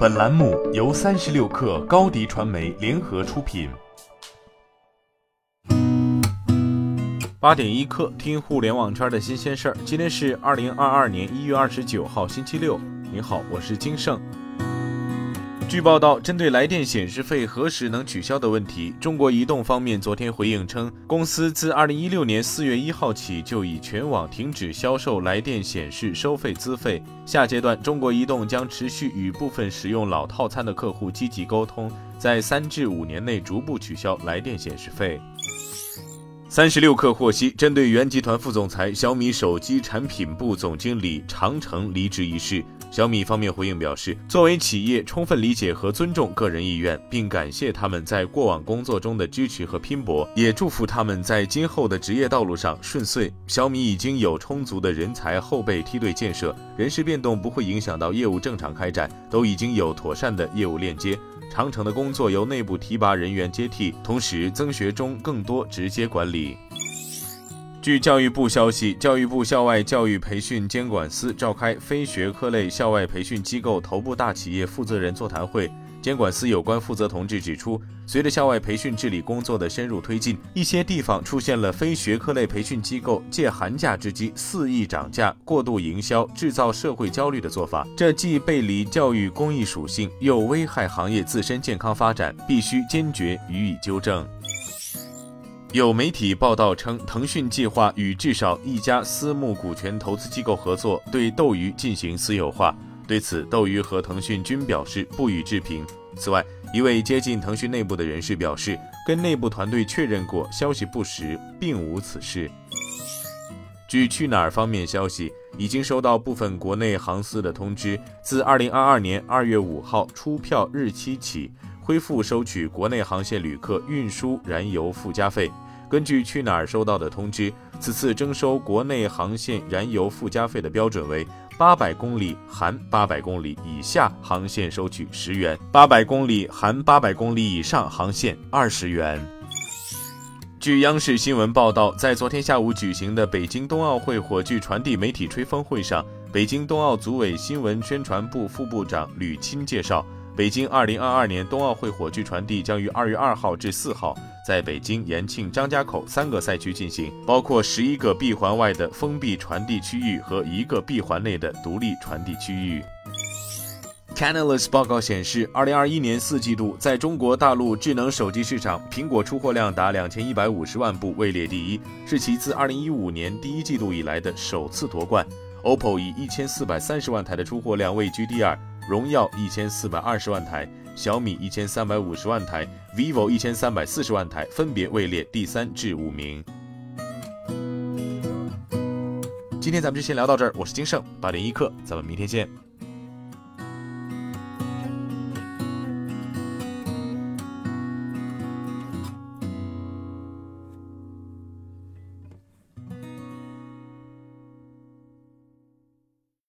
本栏目由三十六氪高低传媒联合出品。八点一刻，听互联网圈的新鲜事儿。今天是二零二二年一月二十九号，星期六。你好，我是金盛。据报道，针对来电显示费何时能取消的问题，中国移动方面昨天回应称，公司自二零一六年四月一号起就已全网停止销售来电显示收费资费。下阶段，中国移动将持续与部分使用老套餐的客户积极沟通，在三至五年内逐步取消来电显示费。三十六氪获悉，针对原集团副总裁、小米手机产品部总经理长城离职一事。小米方面回应表示，作为企业，充分理解和尊重个人意愿，并感谢他们在过往工作中的支持和拼搏，也祝福他们在今后的职业道路上顺遂。小米已经有充足的人才后备梯队建设，人事变动不会影响到业务正常开展，都已经有妥善的业务链接。长城的工作由内部提拔人员接替，同时增学中更多直接管理。据教育部消息，教育部校外教育培训监管司召开非学科类校外培训机构头部大企业负责人座谈会。监管司有关负责同志指出，随着校外培训治理工作的深入推进，一些地方出现了非学科类培训机构借寒假之机肆意涨价、过度营销、制造社会焦虑的做法，这既背离教育公益属性，又危害行业自身健康发展，必须坚决予以纠正。有媒体报道称，腾讯计划与至少一家私募股权投资机构合作，对斗鱼进行私有化。对此，斗鱼和腾讯均表示不予置评。此外，一位接近腾讯内部的人士表示，跟内部团队确认过，消息不实，并无此事。据去哪儿方面消息，已经收到部分国内航司的通知，自二零二二年二月五号出票日期起。恢复收取国内航线旅客运输燃油附加费。根据去哪儿收到的通知，此次征收国内航线燃油附加费的标准为：八百公里含八百公里以下航线收取十元，八百公里含八百公里以上航线二十元。据央视新闻报道，在昨天下午举行的北京冬奥会火炬传递媒体吹风会上，北京冬奥组委新闻宣传部副部长吕钦介绍。北京二零二二年冬奥会火炬传递将于二月二号至四号在北京、延庆、张家口三个赛区进行，包括十一个闭环外的封闭传递区域和一个闭环内的独立传递区域。Canalys 报告显示，二零二一年四季度在中国大陆智能手机市场，苹果出货量达两千一百五十万部，位列第一，是其自二零一五年第一季度以来的首次夺冠。OPPO 以一千四百三十万台的出货量位居第二。荣耀一千四百二十万台，小米一千三百五十万台，vivo 一千三百四十万台，分别位列第三至五名。今天咱们就先聊到这儿，我是金盛八点一刻，咱们明天见。